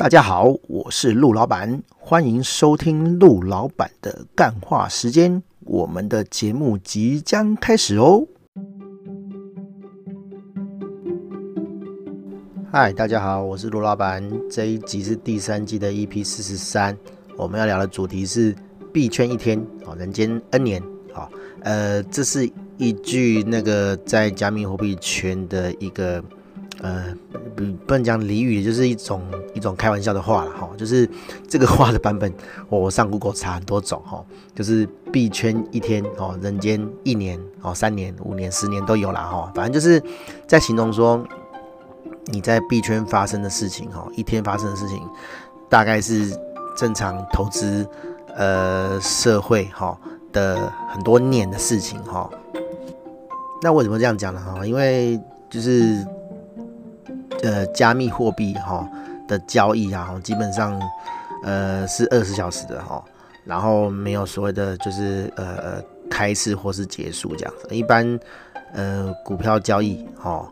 大家好，我是陆老板，欢迎收听陆老板的干话时间。我们的节目即将开始哦。嗨，大家好，我是陆老板。这一集是第三季的 EP 四十三，我们要聊的主题是币圈一天，哦，人间 N 年，好，呃，这是一句那个在加密货币圈的一个。呃，不不能讲俚语，就是一种一种开玩笑的话了哈。就是这个话的版本，我上 Google 查很多种哈。就是币圈一天哦，人间一年哦，三年、五年、十年都有啦哈。反正就是在形容说你在币圈发生的事情哈，一天发生的事情，大概是正常投资呃社会哈的很多年的事情哈。那为什么这样讲呢？哈，因为就是。呃，加密货币哈的交易啊，基本上呃是二十小时的哈，然后没有所谓的就是呃呃开市或是结束这样子。一般呃股票交易哈，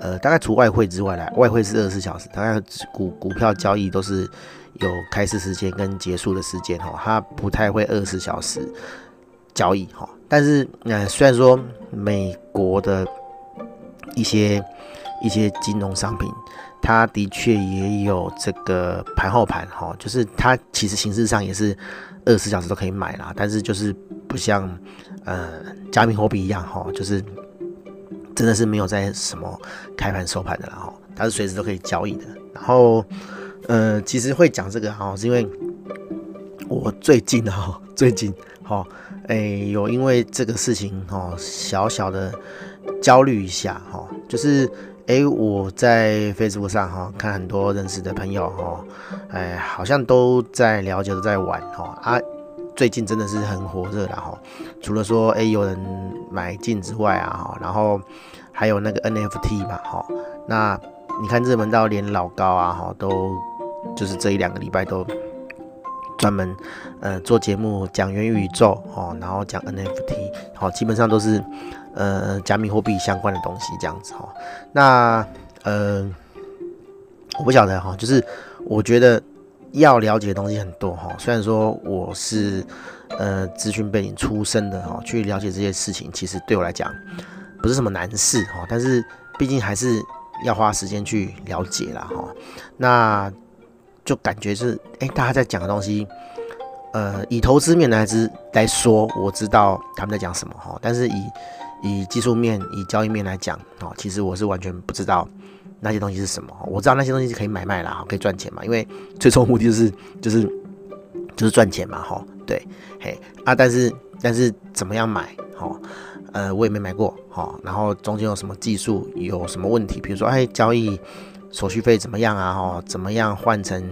呃大概除外汇之外来，外汇是二十小时，大概股股票交易都是有开市时间跟结束的时间哈，它不太会二十小时交易哈。但是呃虽然说美国的一些。一些金融商品，它的确也有这个盘后盘哈，就是它其实形式上也是二十四小时都可以买啦，但是就是不像呃加密货币一样哈，就是真的是没有在什么开盘收盘的啦哈，它是随时都可以交易的。然后呃，其实会讲这个哈，是因为我最近哈，最近哈，哎有因为这个事情哈，小小的焦虑一下哈，就是。哎，我在 Facebook 上哈看很多认识的朋友哈，哎，好像都在了解，都在玩哈啊。最近真的是很火热的哈，除了说哎有人买进之外啊哈，然后还有那个 NFT 嘛哈。那你看热门到连老高啊哈都就是这一两个礼拜都专门呃做节目讲元宇宙哈，然后讲 NFT 好，基本上都是。呃，加密货币相关的东西这样子哈，那呃，我不晓得哈，就是我觉得要了解的东西很多哈。虽然说我是呃资讯背景出身的哈，去了解这些事情，其实对我来讲不是什么难事哈。但是毕竟还是要花时间去了解啦哈。那就感觉是哎，大家在讲的东西，呃，以投资面来之来说，我知道他们在讲什么哈，但是以以技术面、以交易面来讲，哦，其实我是完全不知道那些东西是什么。我知道那些东西是可以买卖啦，可以赚钱嘛，因为最终目的就是就是就是赚钱嘛，哈，对，嘿啊，但是但是怎么样买，哈，呃，我也没买过，哈，然后中间有什么技术有什么问题，比如说哎，交易手续费怎么样啊，哈，怎么样换成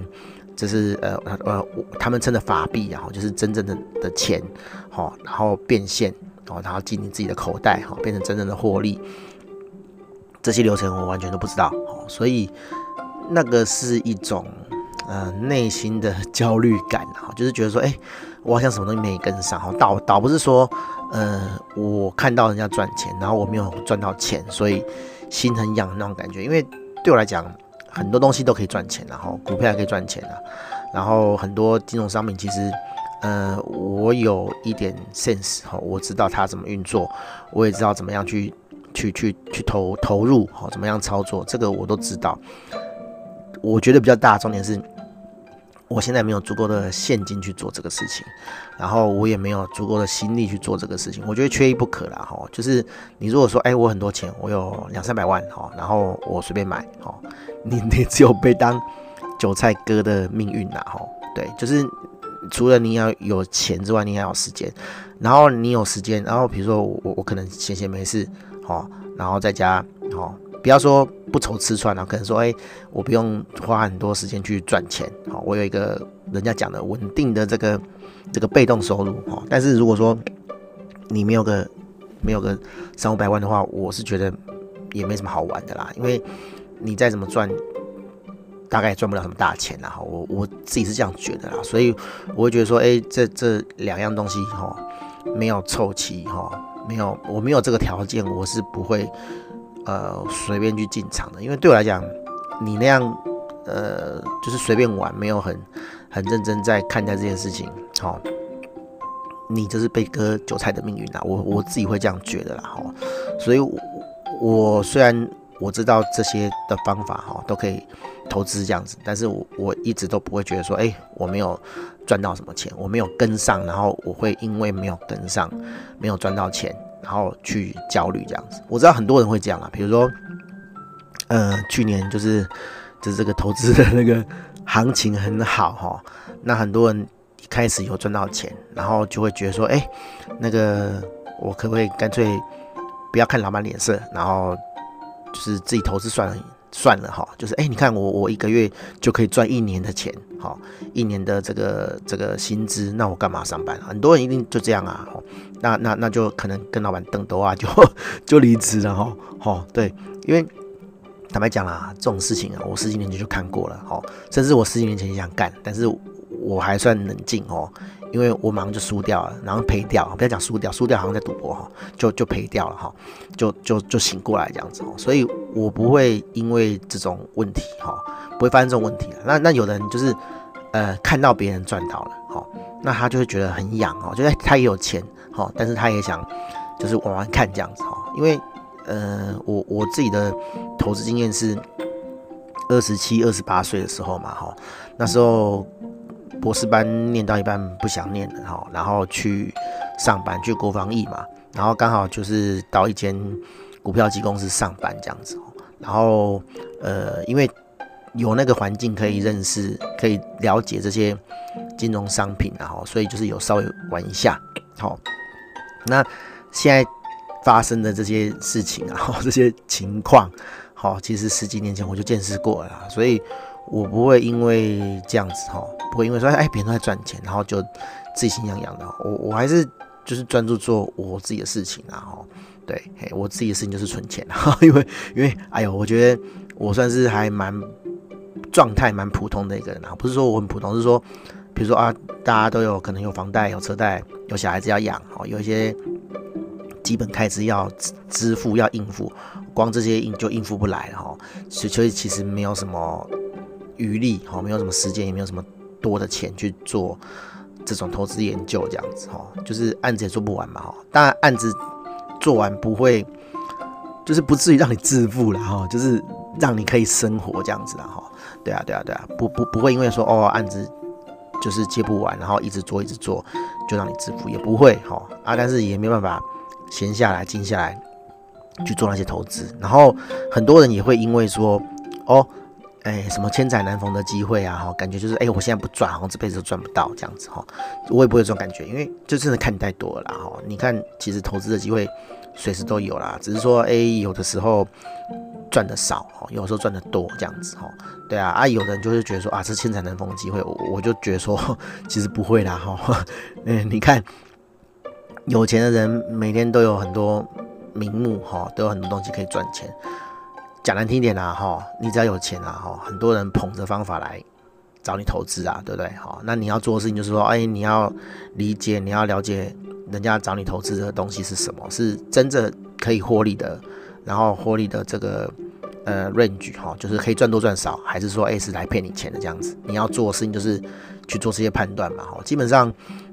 就是呃呃他们称的法币啊，就是真正的的钱，哈，然后变现。哦，然后进你自己的口袋，哈，变成真正的获利，这些流程我完全都不知道，哦，所以那个是一种呃内心的 焦虑感，哈，就是觉得说，哎，我好像什么东西没跟上，哈，倒倒不是说，呃，我看到人家赚钱，然后我没有赚到钱，所以心很痒那种感觉，因为对我来讲，很多东西都可以赚钱，然后股票也可以赚钱啊，然后很多金融商品其实。呃，我有一点 sense 哈，我知道它怎么运作，我也知道怎么样去去去去投投入哈，怎么样操作，这个我都知道。我觉得比较大重点是，我现在没有足够的现金去做这个事情，然后我也没有足够的心力去做这个事情。我觉得缺一不可啦哈，就是你如果说，哎，我很多钱，我有两三百万哈，然后我随便买哈，你 你只有被当韭菜割的命运啦哈，对，就是。除了你要有钱之外，你还有时间。然后你有时间，然后比如说我我可能闲闲没事，哦，然后在家，哦，不要说不愁吃穿啊，可能说，哎，我不用花很多时间去赚钱，好，我有一个人家讲的稳定的这个这个被动收入，哦，但是如果说你没有个没有个三五百万的话，我是觉得也没什么好玩的啦，因为你再怎么赚。大概赚不了什么大钱啦，哈，我我自己是这样觉得啦，所以我会觉得说，哎，这这两样东西哈，没有凑齐哈，没有我没有这个条件，我是不会呃随便去进场的，因为对我来讲，你那样呃，就是随便玩，没有很很认真在看待这件事情，好，你就是被割韭菜的命运啦。我我自己会这样觉得啦，哈，所以我，我虽然我知道这些的方法哈都可以投资这样子，但是我我一直都不会觉得说，哎，我没有赚到什么钱，我没有跟上，然后我会因为没有跟上，没有赚到钱。然后去焦虑这样子，我知道很多人会这样啊，比如说，呃，去年就是就是这个投资的那个行情很好哈，那很多人一开始有赚到钱，然后就会觉得说，哎，那个我可不可以干脆不要看老板脸色，然后就是自己投资算了。算了哈，就是哎、你看我我一个月就可以赚一年的钱，好，一年的这个这个薪资，那我干嘛上班？很多人一定就这样啊，那那那就可能跟老板瞪兜啊，就就离职了哈，好，对，因为坦白讲啦，这种事情啊，我十几年前就看过了，好，甚至我十几年前也想干，但是我还算冷静哦。因为我马上就输掉了，然后赔掉，不要讲输掉，输掉好像在赌博哈，就就赔掉了哈，就就就醒过来这样子哦，所以我不会因为这种问题哈，不会发生这种问题。那那有人就是呃看到别人赚到了哈，那他就会觉得很痒哦，就是他也有钱哈，但是他也想就是玩玩看这样子哈，因为呃我我自己的投资经验是二十七、二十八岁的时候嘛哈，那时候。博士班念到一半不想念了哈，然后去上班去国防役嘛，然后刚好就是到一间股票机公司上班这样子，然后呃因为有那个环境可以认识，可以了解这些金融商品，然后所以就是有稍微玩一下，好，那现在发生的这些事情啊，这些情况，好，其实十几年前我就见识过了，所以。我不会因为这样子哈，不会因为说哎别人都在赚钱，然后就自己心痒痒的。我我还是就是专注做我自己的事情啊哈。对，我自己的事情就是存钱哈，因为 因为哎呦，我觉得我算是还蛮状态蛮普通的一个人啊，不是说我很普通，是说比如说啊，大家都有可能有房贷、有车贷、有小孩子要养哈，有一些基本开支要支付要应付，光这些应就应付不来了哈，所以其实没有什么。余力哈，没有什么时间，也没有什么多的钱去做这种投资研究，这样子哈，就是案子也做不完嘛哈。当然案子做完不会，就是不至于让你致富了哈，就是让你可以生活这样子了哈。对啊，对啊，对啊，不不不会因为说哦案子就是接不完，然后一直做一直做就让你致富，也不会哈啊，但是也没办法闲下来静下来去做那些投资。然后很多人也会因为说哦。哎，什么千载难逢的机会啊？哈，感觉就是哎，我现在不赚，好像这辈子都赚不到这样子哈。我也不会有这种感觉，因为就真的看太多了啦哈。你看，其实投资的机会随时都有啦，只是说哎，有的时候赚的少哈，有时候赚的多这样子哈。对啊，啊，有的人就是觉得说啊，这是千载难逢的机会，我我就觉得说其实不会啦哈。嗯，你看有钱的人每天都有很多名目哈，都有很多东西可以赚钱。讲难听点啦，哈，你只要有钱啊，哈，很多人捧着方法来找你投资啊，对不对？好，那你要做的事情就是说，哎，你要理解，你要了解人家找你投资的东西是什么，是真正可以获利的，然后获利的这个呃 range 哈，就是可以赚多赚少，还是说哎是来骗你钱的这样子？你要做的事情就是去做这些判断嘛，哈，基本上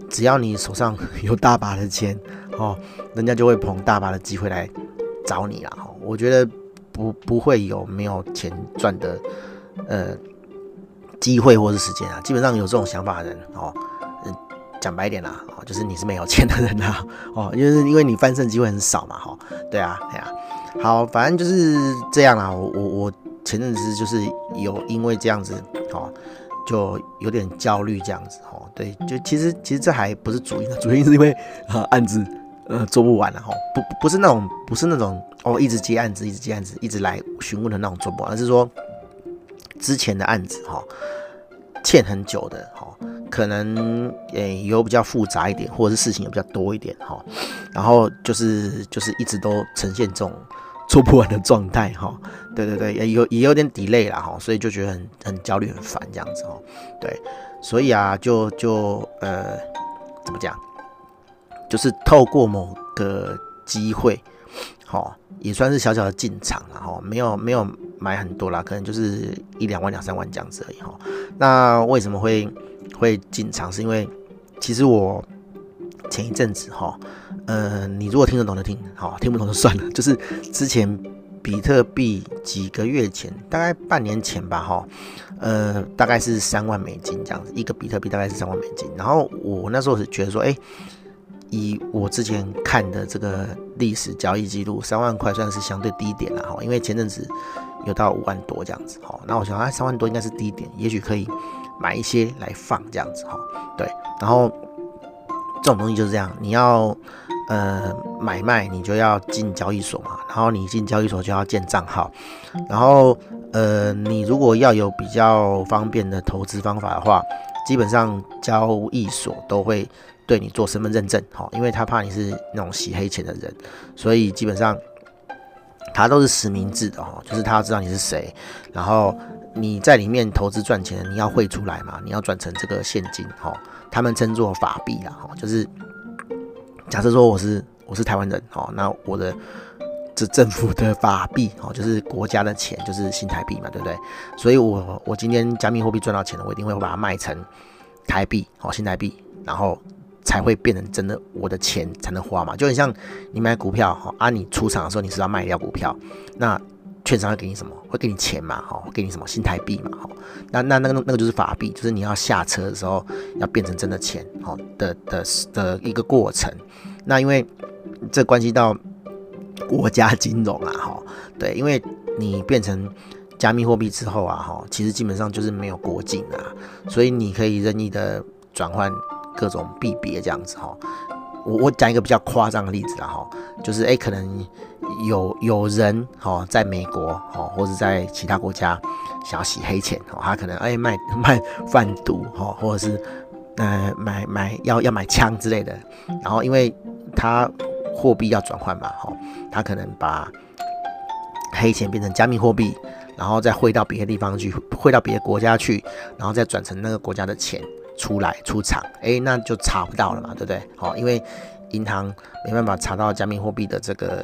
只要你手上有大把的钱，哦，人家就会捧大把的机会来找你啦，哈，我觉得。不不会有没有钱赚的呃机会或是时间啊，基本上有这种想法的人哦，讲白一点啦，哦，就是你是没有钱的人呐，哦，就是因为你翻身机会很少嘛，哈，对啊，对啊，好，反正就是这样啦，我我我前阵子就是有因为这样子，哦，就有点焦虑这样子，哦，对，就其实其实这还不是主因，主因是因为啊案子。呃，做不完了哈，不不是那种，不是那种哦，一直接案子，一直接案子，一直来询问的那种做不完，而是说之前的案子哈，欠很久的哈，可能诶有比较复杂一点，或者是事情也比较多一点哈，然后就是就是一直都呈现这种做不完的状态哈，对对对，也有也有点 delay 啦哈，所以就觉得很很焦虑很烦这样子哈，对，所以啊就就呃怎么讲？就是透过某个机会，齁，也算是小小的进场了齁，没有没有买很多啦，可能就是一两万两三万这样子而已齁。那为什么会会进场？是因为其实我前一阵子齁，呃，你如果听得懂就听，好，听不懂就算了。就是之前比特币几个月前，大概半年前吧齁，呃，大概是三万美金这样子，一个比特币大概是三万美金。然后我那时候是觉得说，哎、以我之前看的这个历史交易记录，三万块算是相对低点了哈，因为前阵子有到五万多这样子哈，那我想啊，三万多应该是低点，也许可以买一些来放这样子哈，对，然后这种东西就是这样，你要呃买卖，你就要进交易所嘛，然后你进交易所就要建账号，然后呃你如果要有比较方便的投资方法的话，基本上交易所都会。对你做身份认证，好，因为他怕你是那种洗黑钱的人，所以基本上他都是实名制的哈，就是他要知道你是谁，然后你在里面投资赚钱，你要汇出来嘛，你要转成这个现金，哈，他们称作法币啦，哈，就是假设说我是我是台湾人，哈，那我的这政府的法币，哈，就是国家的钱，就是新台币嘛，对不对？所以我我今天加密货币赚到钱了，我一定会把它卖成台币，好，新台币，然后。才会变成真的，我的钱才能花嘛，就很像你买股票哈，啊，你出场的时候你是要卖掉股票，那券商会给你什么？会给你钱嘛，哈，给你什么新台币嘛，哈，那那那个那个就是法币，就是你要下车的时候要变成真的钱，哈的的的一个过程。那因为这关系到国家金融啊，哈，对，因为你变成加密货币之后啊，哈，其实基本上就是没有国境啊，所以你可以任意的转换。各种币别这样子哈，我我讲一个比较夸张的例子啦哈，就是哎、可能有有人哈在美国哈，或者在其他国家想要洗黑钱哈，他可能哎、卖 卖贩毒哈，或者是呃买买要要买枪之类的，然后因为他货币要转换嘛哈，他可能把黑钱变成加密货币，然后再汇到别的地方去，汇到别的国家去，然后再转成那个国家的钱。出来出场，哎、欸，那就查不到了嘛，对不对？好，因为银行没办法查到加密货币的这个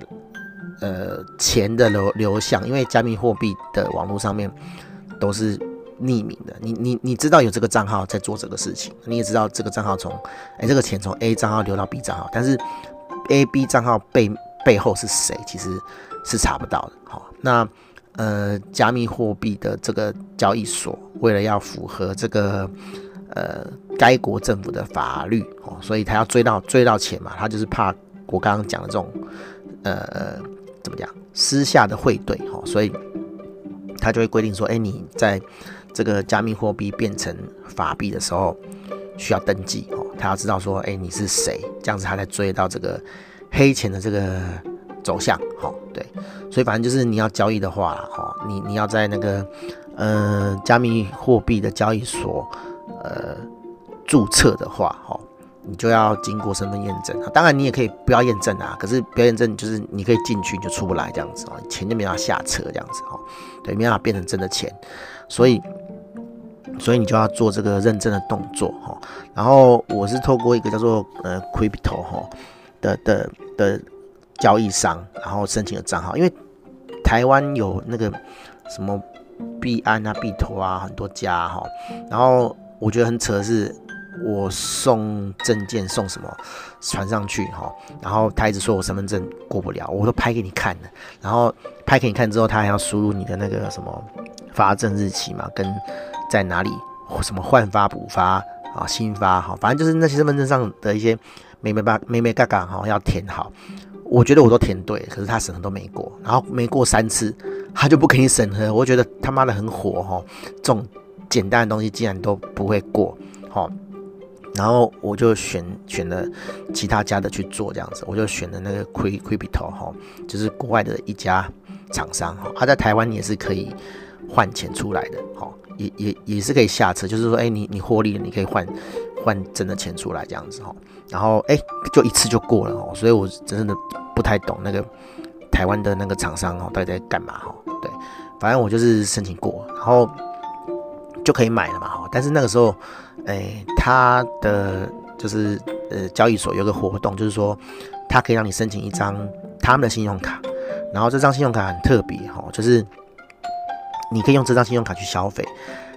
呃钱的流流向，因为加密货币的网络上面都是匿名的。你你你知道有这个账号在做这个事情，你也知道这个账号从哎这个钱从 A 账号流到 B 账号，但是 A、B 账号背背后是谁，其实是查不到的。好，那呃加密货币的这个交易所为了要符合这个。呃，该国政府的法律哦，所以他要追到追到钱嘛，他就是怕我刚刚讲的这种呃怎么讲私下的汇兑哦，所以他就会规定说，哎，你在这个加密货币变成法币的时候需要登记哦，他要知道说，哎，你是谁，这样子他才追到这个黑钱的这个走向，好，对，所以反正就是你要交易的话，哈，你你要在那个呃加密货币的交易所。呃，注册的话，哈，你就要经过身份验证啊。当然，你也可以不要验证啊。可是不要验证，就是你可以进去你就出不来这样子哦，钱就没法下车这样子哈。对，没办法变成真的钱，所以，所以你就要做这个认证的动作哈。然后我是透过一个叫做呃 Crypto 哈的的的交易商，然后申请了账号，因为台湾有那个什么币安啊、币投啊很多家哈，然后。我觉得很扯的是，我送证件送什么传上去哈，然后他一直说我身份证过不了，我都拍给你看了，然后拍给你看之后，他还要输入你的那个什么发证日期嘛，跟在哪里什么换发补发啊新发哈，反正就是那些身份证上的一些眉眉巴眉眉角角哈要填好，我觉得我都填对，可是他审核都没过，然后没过三次，他就不给你审核，我觉得他妈的很火哈，这种。简单的东西竟然都不会过，好，然后我就选选了其他家的去做这样子，我就选了那个 Crypto 哈，就是国外的一家厂商哈，他在台湾也是可以换钱出来的，哈，也也也是可以下车，就是说，哎，你你获利了，你可以换换真的钱出来这样子哈，然后哎，就一次就过了哦，所以我真的不太懂那个台湾的那个厂商哦，到底在干嘛哈，对，反正我就是申请过，然后。就可以买了嘛，哈！但是那个时候，哎、他的就是呃交易所有个活动，就是说，他可以让你申请一张他们的信用卡，然后这张信用卡很特别哈，就是你可以用这张信用卡去消费，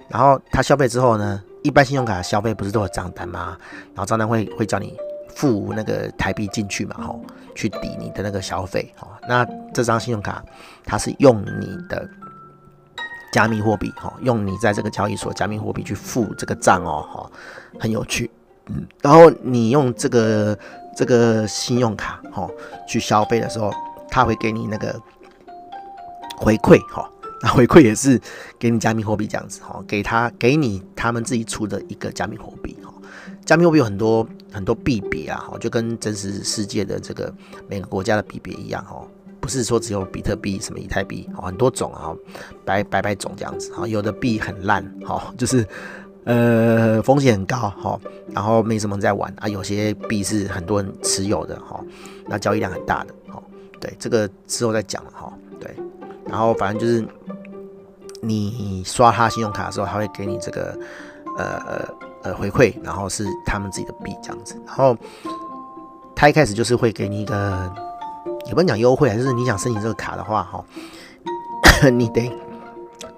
然后他消费之后呢，一般信用卡消费不是都有账单吗？然后账单会会叫你付那个台币进去嘛，哈，去抵你的那个消费，哈。那这张信用卡它是用你的加密货币，哈，用你在这个交易所加密货币去付这个账哦，哈，很有趣。嗯，然后你用这个这个信用卡，哈，去消费的时候，他会给你那个回馈，哈，那回馈也是给你加密货币这样子，哈，给他给你他们自己出的一个加密货币，哈，加密货币有很多很多币别啊，哈，就跟真实世界的这个每个国家的币别一样，哈，不是说只有比特币、什么以太币，哦，很多种啊，百百百种这样子，哈，有的币很烂，哈，就是呃风险很高，哈，然后没什么人在玩啊，有些币是很多人持有的，哈，那交易量很大的，哈。对，这个之后再讲了哈。对，然后反正就是你刷他信用卡的时候，他会给你这个呃呃回馈，然后是他们自己的币这样子。然后他一开始就是会给你一个，也不能讲优惠，就是你想申请这个卡的话哈，你得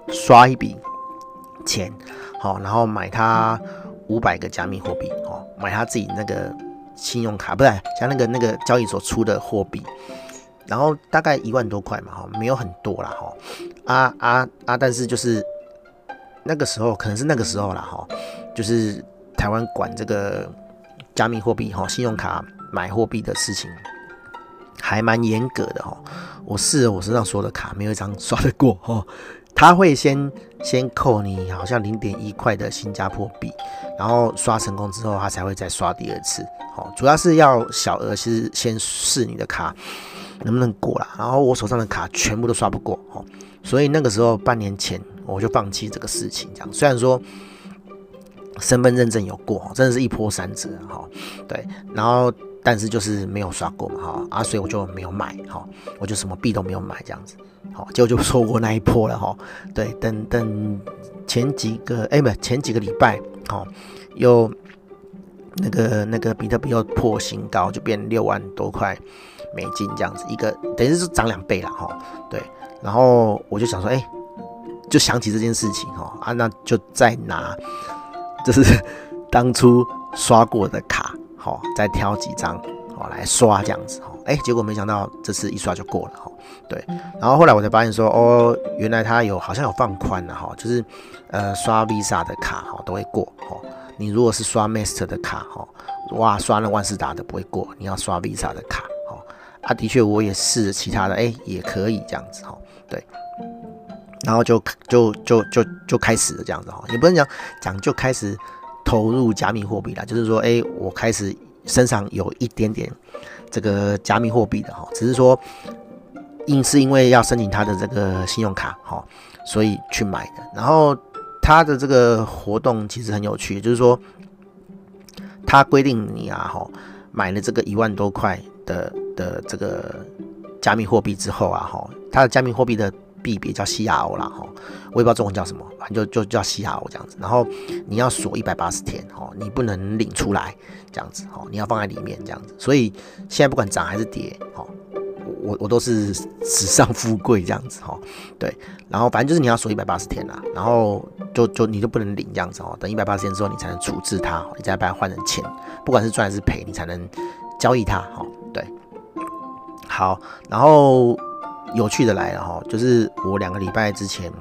刷一笔钱，好，然后买他五百个加密货币，哦，买他自己那个信用卡，不是像那个那个交易所出的货币。然后大概一万多块嘛，哈，没有很多啦，哈，啊啊啊！但是就是那个时候，可能是那个时候啦，哈，就是台湾管这个加密货币，哈，信用卡买货币的事情还蛮严格的，哈。我试了我身上所有的卡，没有一张刷得过，哈。他会先先扣你好像零点一块的新加坡币，然后刷成功之后，他才会再刷第二次，哦。主要是要小额是先试你的卡。能不能过啦？然后我手上的卡全部都刷不过，哦，所以那个时候半年前我就放弃这个事情。这样虽然说身份认证有过，真的是一波三折，哈，对。然后但是就是没有刷过嘛，哈啊，所以我就没有买，哈，我就什么币都没有买，这样子，好，结果就错过那一波了，哈。对，等等前几个，哎，不，前几个礼拜，好，又那个那个比特币又破新高，就变六万多块。美金这样子一个，等于是涨两倍了哈。对，然后我就想说，哎、就想起这件事情哈啊，那就再拿，就是当初刷过的卡，哦，再挑几张哦来刷这样子哦。哎、结果没想到这次一刷就过了哈。对，然后后来我才发现说，哦，原来它有好像有放宽了哈，就是呃刷 Visa 的卡哈都会过哈。你如果是刷 Master 的卡哈，哇，刷了万事达的不会过，你要刷 Visa 的卡哈。啊，的确，我也试其他的，哎、也可以这样子哈，对，然后就就就就就开始了这样子哈，也不能讲讲就开始投入加密货币了，就是说，哎、我开始身上有一点点这个加密货币的哈，只是说因是因为要申请他的这个信用卡哈，所以去买的。然后他的这个活动其实很有趣，就是说他规定你啊哈，买了这个一万多块的。的这个加密货币之后啊，哈，他的加密货币的币别叫 CRO 啦，哈，我也不知道中文叫什么，反正就就叫 CRO 这样子。然后你要锁一百八十天，哈，你不能领出来这样子，哈，你要放在里面这样子。所以现在不管涨还是跌，哈，我我都是史上富贵这样子，哈，对。然后反正就是你要锁一百八十天啦，然后就就你就不能领这样子，哦，等一百八十天之后你才能处置它，你再把它换成钱，不管是赚还是赔，你才能交易它，哈，对。好，然后有趣的来了哈，就是我两个礼拜之前，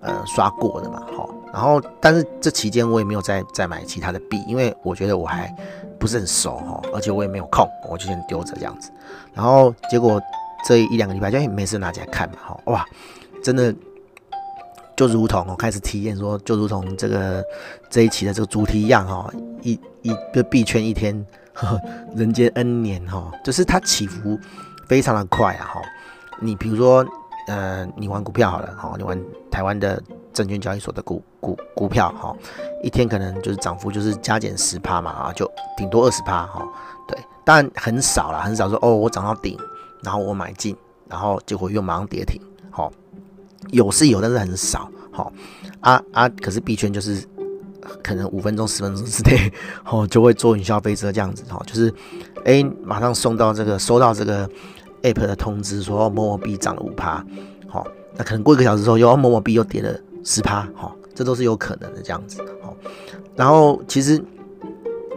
呃，刷过的嘛，哈，然后但是这期间我也没有再再买其他的币，因为我觉得我还不是很熟哈，而且我也没有空，我就先丢着这样子。然后结果这一两个礼拜就没事拿起来看嘛，哈，哇，真的就如同我开始体验说，就如同这个这一期的这个主题一样哈，一一个币圈一天，呵呵人间 N 年哈，就是它起伏。非常的快啊哈，你比如说，呃，你玩股票好了好，你玩台湾的证券交易所的股股股票哈，一天可能就是涨幅就是加减十趴嘛啊，就顶多二十趴哈，对，当然很少啦，很少说哦，我涨到顶，然后我买进，然后结果又马上跌停，好，有是有，但是很少，好，啊啊，可是币圈就是可能五分钟十分钟之内，哦，就会坐云霄飞车这样子哈，就是。哎，马上送到这个，收到这个 App 的通知说某某币涨了五趴，好，那可能过一个小时之后又某某币又跌了十趴，好，这都是有可能的这样子，好，然后其实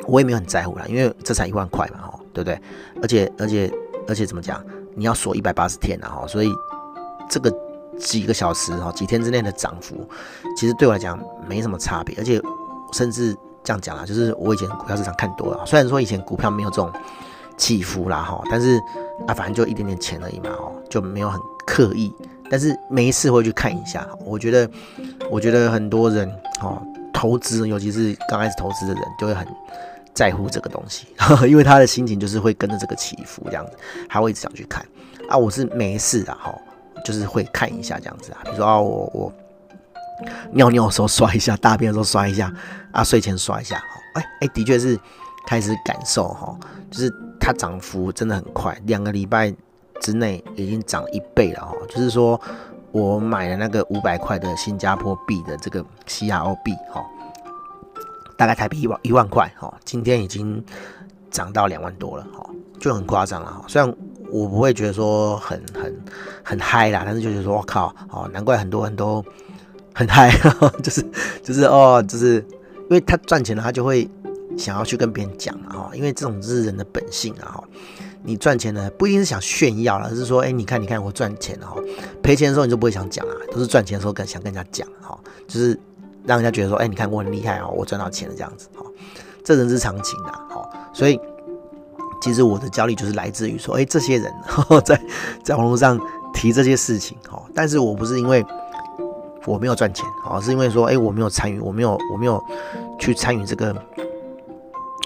我也没有很在乎啦，因为这才一万块嘛，哈，对不对？而且而且而且怎么讲？你要锁一百八十天啊，哈，所以这个几个小时哈，几天之内的涨幅，其实对我来讲没什么差别，而且甚至这样讲啦，就是我以前股票市场看多了，虽然说以前股票没有这种。起伏啦哈，但是啊，反正就一点点钱而已嘛哈，就没有很刻意，但是没事会去看一下。我觉得，我觉得很多人哦，投资尤其是刚开始投资的人，就会很在乎这个东西，因为他的心情就是会跟着这个起伏这样子，他会一直想去看啊。我是没事啊哈，就是会看一下这样子啊，比如说啊，我我尿尿的时候刷一下，大便的时候刷一下啊，睡前刷一下，哎哎，的确是开始感受哈，就是。它涨幅真的很快，两个礼拜之内已经涨一倍了哈。就是说我买了那个五百块的新加坡币的这个 CRO 币哈，大概台币一万一万块哈，今天已经涨到两万多了哈，就很夸张了哈。虽然我不会觉得说很很很嗨啦，但是就觉得说我靠哦，难怪很多人都很嗨，就是就是哦，就是因为他赚钱了，他就会。想要去跟别人讲啊，因为这种是人的本性啊，哈。你赚钱呢，不一定是想炫耀了，而是说，哎，你看，你看我赚钱了，哈。赔钱的时候你就不会想讲啊，都是赚钱的时候跟想跟人家讲，哈，就是让人家觉得说，哎，你看我很厉害啊，我赚到钱了这样子，哈。这人之常情啊，哈。所以其实我的焦虑就是来自于说，哎，这些人 在在网络上提这些事情，哈。但是我不是因为我没有赚钱，哈，是因为说，哎，我没有参与，我没有，我没有去参与这个。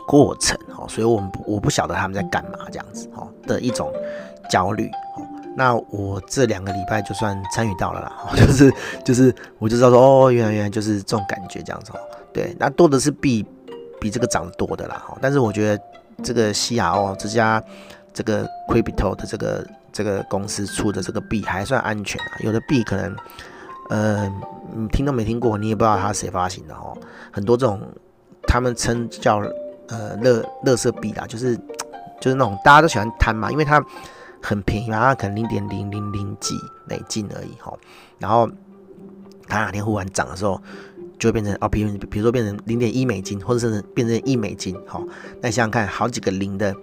过程哦，所以我们不我不晓得他们在干嘛这样子哦的一种焦虑哦。那我这两个礼拜就算参与到了啦，就是就是我就知道说哦，原来原来就是这种感觉这样子哦。对，那多的是比比这个涨得多的啦。但是我觉得这个 CRO 这家这个 Crypto 的这个这个公司出的这个币还算安全啊。有的币可能呃你听都没听过，你也不知道它谁发行的哦。很多这种他们称叫。呃，乐乐色币啦，就是就是那种大家都喜欢贪嘛，因为它很便宜嘛，它可能零点零零零几美金而已哈。然后它哪天忽然涨的时候，就会变成哦，比如比如说变成零点一美金，或者是变成一美金哈。那想想看，好几个零的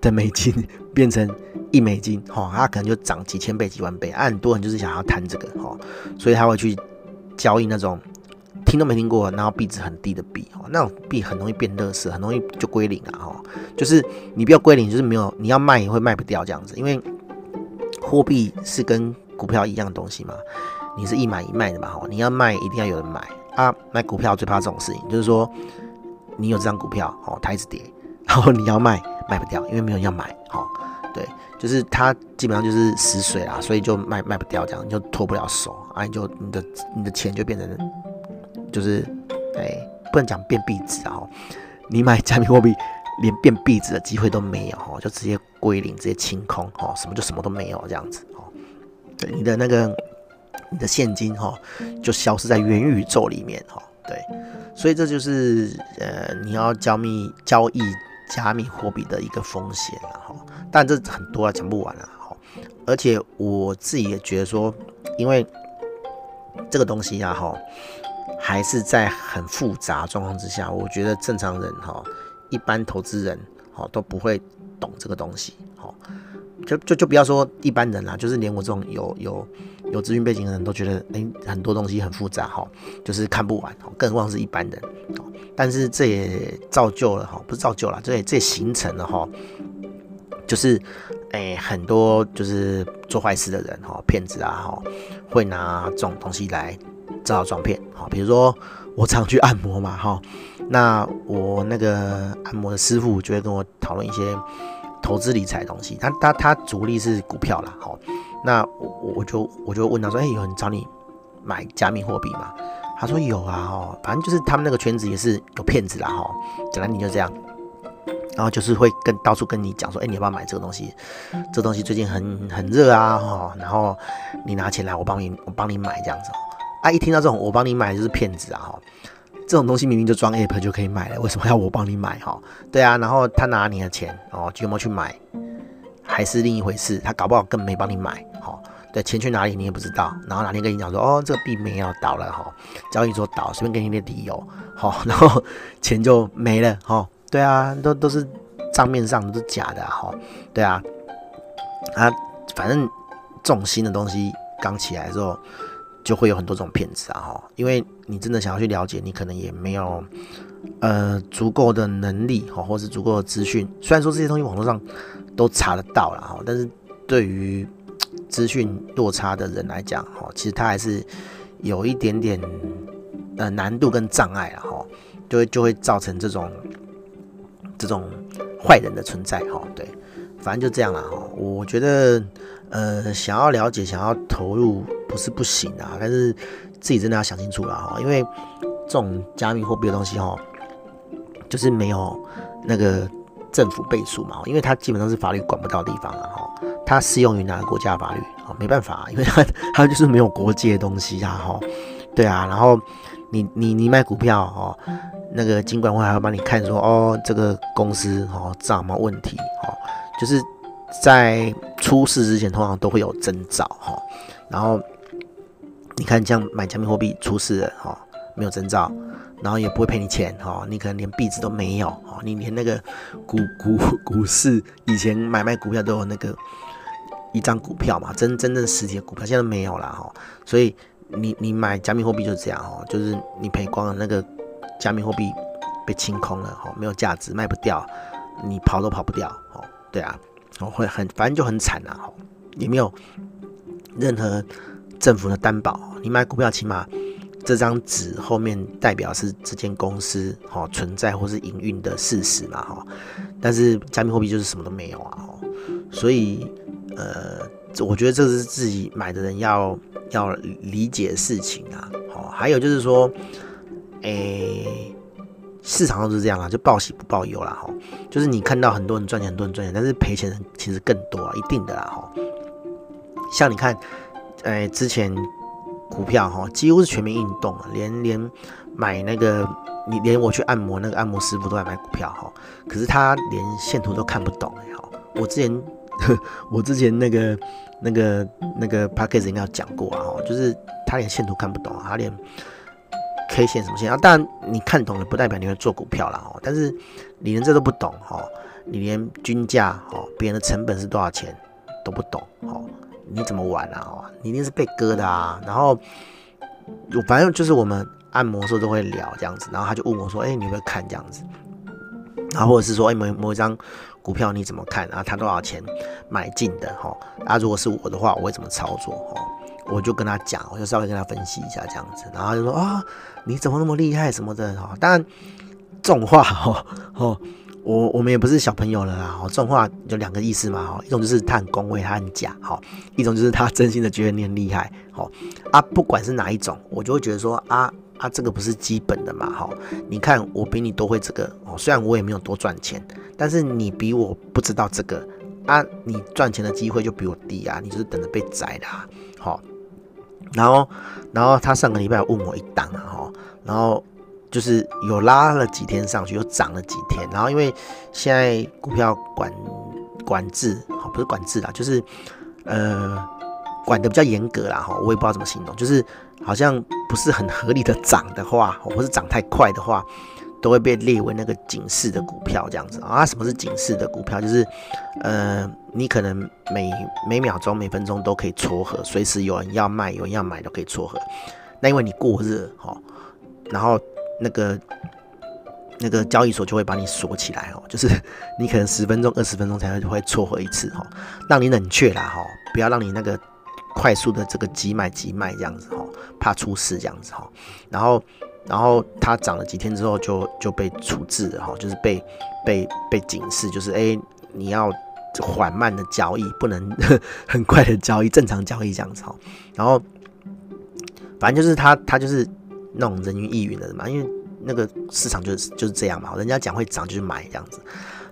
的美金变成一美金哈，它可能就涨几千倍、几万倍。啊，很多人就是想要贪这个哈，所以他会去交易那种。听都没听过，然后币值很低的币哦，那种币很容易变乐色，很容易就归零啊哈。就是你不要归零，就是没有你要卖也会卖不掉这样子，因为货币是跟股票一样的东西嘛，你是一买一卖的嘛哈。你要卖一定要有人买啊，卖股票最怕这种事情，就是说你有这张股票哦，它一直跌，然后你要卖卖不掉，因为没有人要买哦。对，就是它基本上就是死水啦，所以就卖卖不掉这样，你就脱不了手啊，你就你的你的钱就变成。就是，哎、不能讲变币值啊！你买加密货币，连变币值的机会都没有哈，就直接归零，直接清空哈，什么就什么都没有这样子哦。对，你的那个你的现金哈，就消失在元宇宙里面哈。对，所以这就是呃，你要交密交易加密货币的一个风险了哈。但这很多啊，讲不完了哈。而且我自己也觉得说，因为这个东西呀哈。还是在很复杂状况之下，我觉得正常人哈，一般投资人哈都不会懂这个东西哈，就就就不要说一般人啦，就是连我这种有有有资讯背景的人都觉得，哎，很多东西很复杂哈，就是看不完，更何况是一般人。但是这也造就了哈，不是造就了，这也这也形成了哈，就是哎很多就是做坏事的人哈，骗子啊哈，会拿这种东西来。招摇撞骗，哈，比如说我常去按摩嘛，哈，那我那个按摩的师傅就会跟我讨论一些投资理财东西，他他他主力是股票啦，哈，那我我就我就问他说，哎、有人找你买加密货币吗？他说有啊，哈，反正就是他们那个圈子也是有骗子啦，哈，讲来你就这样，然后就是会跟到处跟你讲说，哎、欸，你要不要买这个东西？这个、东西最近很很热啊，哈，然后你拿钱来，我帮你我帮你买这样子。啊！一听到这种，我帮你买就是骗子啊！哈，这种东西明明就装 app 就可以买了，为什么要我帮你买？哈，对啊。然后他拿你的钱哦，就有没有去买？还是另一回事，他搞不好根本没帮你买，哈，对，钱去哪里你也不知道，然后哪天跟你讲说，哦，这个币没有倒了，哈，交易所倒，随便给你点理由，哦，然后钱就没了，哈，对啊，都都是账面上都是假的，哈，对啊，啊，反正这种新的东西刚起来的时候，就会有很多这种骗子啊，哈，因为你真的想要去了解，你可能也没有。呃，足够的能力哈，或是足够的资讯。虽然说这些东西网络上都查得到了哈，但是对于资讯落差的人来讲哈，其实他还是有一点点呃难度跟障碍了哈，就会就会造成这种这种坏人的存在哈。对，反正就这样了哈。我觉得呃，想要了解、想要投入不是不行啊，但是自己真的要想清楚了哈，因为这种加密货币的东西哈。就是没有那个政府背书嘛，因为它基本上是法律管不到的地方啊，哈，它适用于哪个国家的法律啊？没办法，因为它它就是没有国界的东西啊，哈，对啊，然后你你你卖股票哦，那个金管会还会帮你看说，哦，这个公司哦账有没有问题，哦，就是在出事之前通常都会有征兆，哈，然后你看像买加密货币出事了，哈，没有征兆。然后也不会赔你钱哦，你可能连币值都没有哦，你连那个股股股市以前买卖股票都有那个一张股票嘛，真真正实体的股票现在没有了哈，所以你你买加密货币就是这样哦，就是你赔光了那个加密货币被清空了哈，没有价值卖不掉，你跑都跑不掉哦，对啊，我会很反正就很惨啊，也没有任何政府的担保，你买股票起码。这张纸后面代表是这间公司哦存在或是营运的事实嘛哈，但是加密货币就是什么都没有啊，所以呃，我觉得这是自己买的人要要理解的事情啊。好，还有就是说，诶，市场上都是这样啦，就报喜不报忧啦哈，就是你看到很多人赚钱，很多人赚钱，但是赔钱人其实更多啊，一定的啦哈。像你看，诶，之前。股票哈，几乎是全民运动啊，连连买那个，你连我去按摩那个按摩师傅都在买股票哈，可是他连线图都看不懂哎哈，我之前 我之前那个那个那个 Podcast 应该有讲过啊，就是他连线图看不懂，他连 K 线什么线啊，当然你看懂了不代表你会做股票了哦，但是你连这都不懂哦，你连均价哦，别人的成本是多少钱都不懂哦。你怎么玩啊？你一定是被割的啊！然后，我反正就是我们按摩时候都会聊这样子，然后他就问我说：“哎、欸，你会看这样子？”然后或者是说：“哎、某某一张股票你怎么看？然后他多少钱买进的？哈，啊，如果是我的话，我会怎么操作？哈，我就跟他讲，我就稍微跟他分析一下这样子，然后就说：啊，你怎么那么厉害什么的？哈，当然这种话，哈，哈。”我我们也不是小朋友了啦，哦，这种话有两个意思嘛，哈，一种就是他很恭维，他很假，哈，一种就是他真心的觉得你很厉害，好啊，不管是哪一种，我就会觉得说啊啊，这个不是基本的嘛，哈，你看我比你多会这个，哦，虽然我也没有多赚钱，但是你比我不知道这个啊，你赚钱的机会就比我低啊，你就是等着被宰的，好，然后然后他上个礼拜问我一档啊，哈，然后。就是有拉了几天上去，又涨了几天，然后因为现在股票管管制，好，不是管制啦，就是呃管得比较严格啦，哈，我也不知道怎么形容，就是好像不是很合理的涨的话，或是涨太快的话，都会被列为那个警示的股票这样子啊。什么是警示的股票？就是呃你可能每每秒钟、每分钟都可以撮合，随时有人要卖、有人要买都可以撮合。那因为你过热，哈，然后。那个那个交易所就会把你锁起来哦，就是你可能十分钟、二十分钟才会会撮合一次哈，让你冷却啦哈，不要让你那个快速的这个急买急卖这样子哈，怕出事这样子哈。然后然后它涨了几天之后就就被处置了哈，就是被被被警示，就是哎你要缓慢的交易，不能 很快的交易，正常交易这样子哈。然后反正就是他他就是。那种人云亦云的嘛，因为那个市场就是就是这样嘛，人家讲会涨就去买这样子，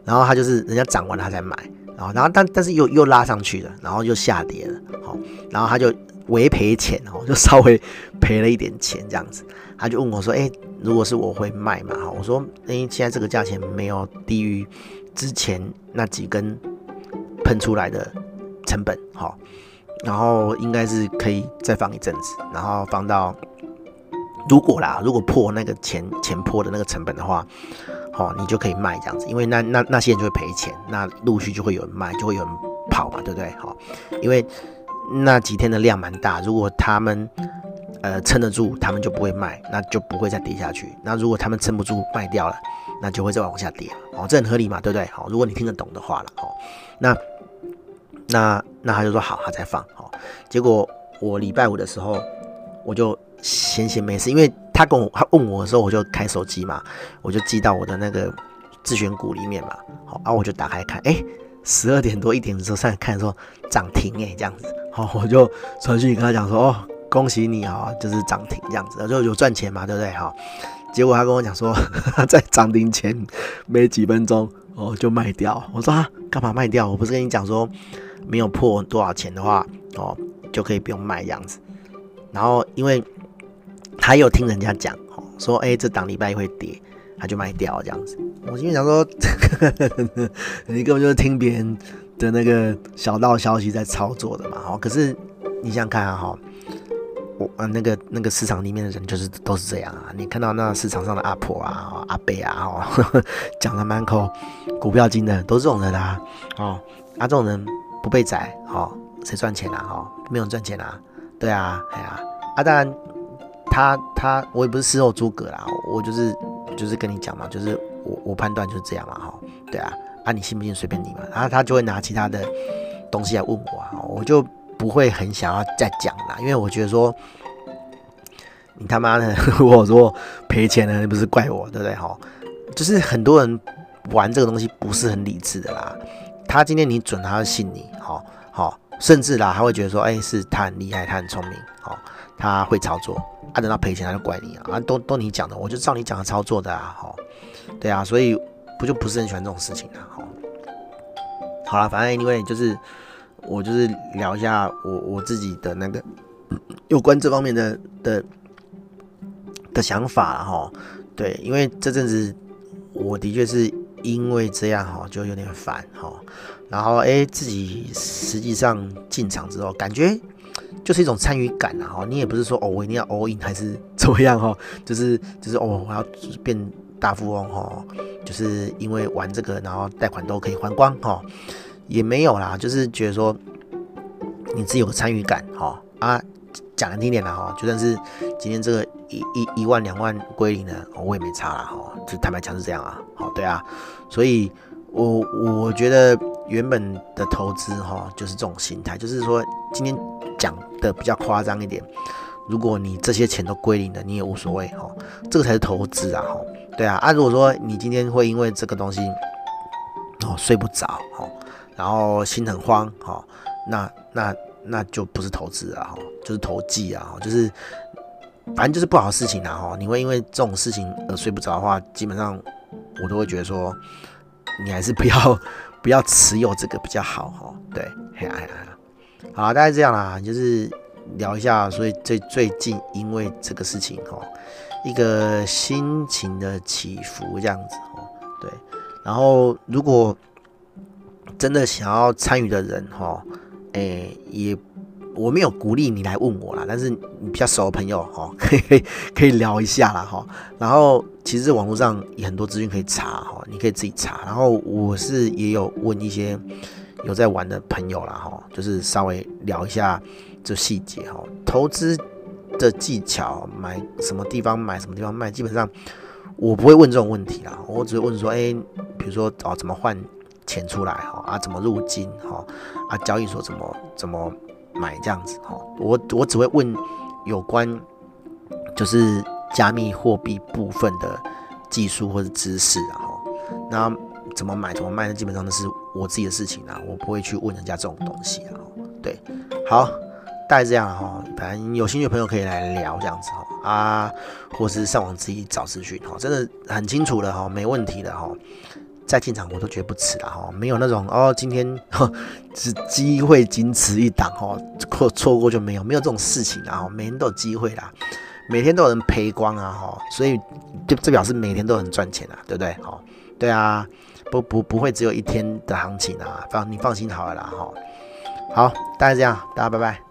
然后他就是人家涨完了他才买，然后然后但但是又又拉上去了，然后又下跌了，好，然后他就微赔钱哦，就稍微赔了一点钱这样子，他就问我说，哎，如果是我会卖嘛？哈，我说，哎，现在这个价钱没有低于之前那几根喷出来的成本，好，然后应该是可以再放一阵子，然后放到如果啦，如果破那个前前破的那个成本的话，好，你就可以卖这样子，因为那那那些人就会赔钱，那陆续就会有人卖，就会有人跑嘛，对不对？好，因为那几天的量蛮大，如果他们呃撑得住，他们就不会卖，那就不会再跌下去。那如果他们撑不住卖掉了，那就会再往下跌哦，这很合理嘛，对不对？好，如果你听得懂的话了，哦，那那那他就说好，他再放，好，结果我礼拜五的时候，我就闲闲没事，因为他跟我他问我的时候，我就开手机嘛，我就记到我的那个自选股里面嘛，好，然后我就打开看，哎，十二点多一点的时候上来看说涨停哎，这样子，好，我就传讯跟他讲说，哦，恭喜你啊，就是涨停这样子，就有赚钱嘛，对不对？好。结果他跟我讲说，在涨停前没几分钟哦就卖掉。我说啊，干嘛卖掉？我不是跟你讲说，没有破多少钱的话哦就可以不用卖这样子。然后因为他有听人家讲哦，说哎这档礼拜会跌，他就卖掉这样子。我心里想说，你根本就是听别人的那个小道消息在操作的嘛。哦，可是你想想看啊哈。我，那个那个市场里面的人就是都是这样啊，你看到那市场上的阿婆啊、阿伯啊，哦，讲的满口股票经的，都是这种人啊，哦，啊，这种人不被宰，哦，谁赚钱啊？哦，没有人赚钱啊，对啊，哎呀，啊，当然他他我也不是事后诸葛啦，我就是就是跟你讲嘛，就是我我判断就是这样嘛，哈，对啊，啊，你信不信随便你嘛，然后他就会拿其他的东西来问我啊，我就。不会很想要再讲啦，因为我觉得说，你他妈的，如果说赔钱了，你不是怪我，对不对？哈，就是很多人玩这个东西不是很理智的啦。他今天你准，他信你，好好，甚至啦，他会觉得说，哎，是他很厉害，他很聪明，好，他会操作。啊，等到赔钱他就怪你啊，啊，都都你讲的，我就照你讲的操作的啊，好，对啊，所以不就不是很喜欢这种事情啊，好，好了，反正因为就是。我就是聊一下我我自己的那个有关这方面的的的想法哈，对，因为这阵子我的确是因为这样哈，就有点烦哈，然后哎，自己实际上进场之后，感觉就是一种参与感啊哈，你也不是说哦我一定要 all in 还是 怎么样哈，就是就是哦我要变大富翁哈，就是因为玩这个然后贷款都可以还光哈。也没有啦，就是觉得说你自己有个参与感，哈啊，讲难听点啦，哈，就算是今天这个一一一万两万归零了，我也没差啦，哈，就坦白讲是这样啊，好，对啊，所以我我觉得原本的投资哈，就是这种心态，就是说今天讲的比较夸张一点，如果你这些钱都归零了，你也无所谓，哈，这个才是投资啊，哈，对啊，啊，如果说你今天会因为这个东西哦睡不着，哈。然后心很慌，哈，那那那就不是投资啊，哈，就是投机啊，就是反正就是不好事情啊，哈，你会因为这种事情而睡不着的话，基本上我都会觉得说，你还是不要不要持有这个比较好，哈，对，哎呀呀，好，大概这样啦，就是聊一下，所以最最近因为这个事情，哈，一个心情的起伏这样子，哈，对，然后如果。真的想要参与的人，哈，诶，也我没有鼓励你来问我啦，但是你比较熟的朋友，哈，可以可以聊一下啦，哈。然后其实网络上有很多资讯可以查，哈，你可以自己查。然后我是也有问一些有在玩的朋友啦，哈，就是稍微聊一下这细节，哈，投资的技巧，买什么地方买什么地方卖，基本上我不会问这种问题啦，我只会问说，诶，比如说哦，怎么换？钱出来哈啊，怎么入金哈啊？交易所怎么怎么买这样子哈？我我只会问有关就是加密货币部分的技术或者知识啊哈。那怎么买怎么卖呢？基本上都是我自己的事情啊，我不会去问人家这种东西啊。对，好，大概这样哈。反正有兴趣的朋友可以来聊这样子哈啊，或是上网自己找资讯哈，真的很清楚的哈，没问题的哈。再进场我都觉得不迟了哈，没有那种哦，今天 只机会仅此一档哈，错错过就没有，没有这种事情啊，每天都有机会啦，每天都有人赔光啊哈，所以就这表示每天都很赚钱啊，对不对？好，对啊，不不不会只有一天的行情啊，放你放心好了啦哈。好，大家这样，大家拜拜。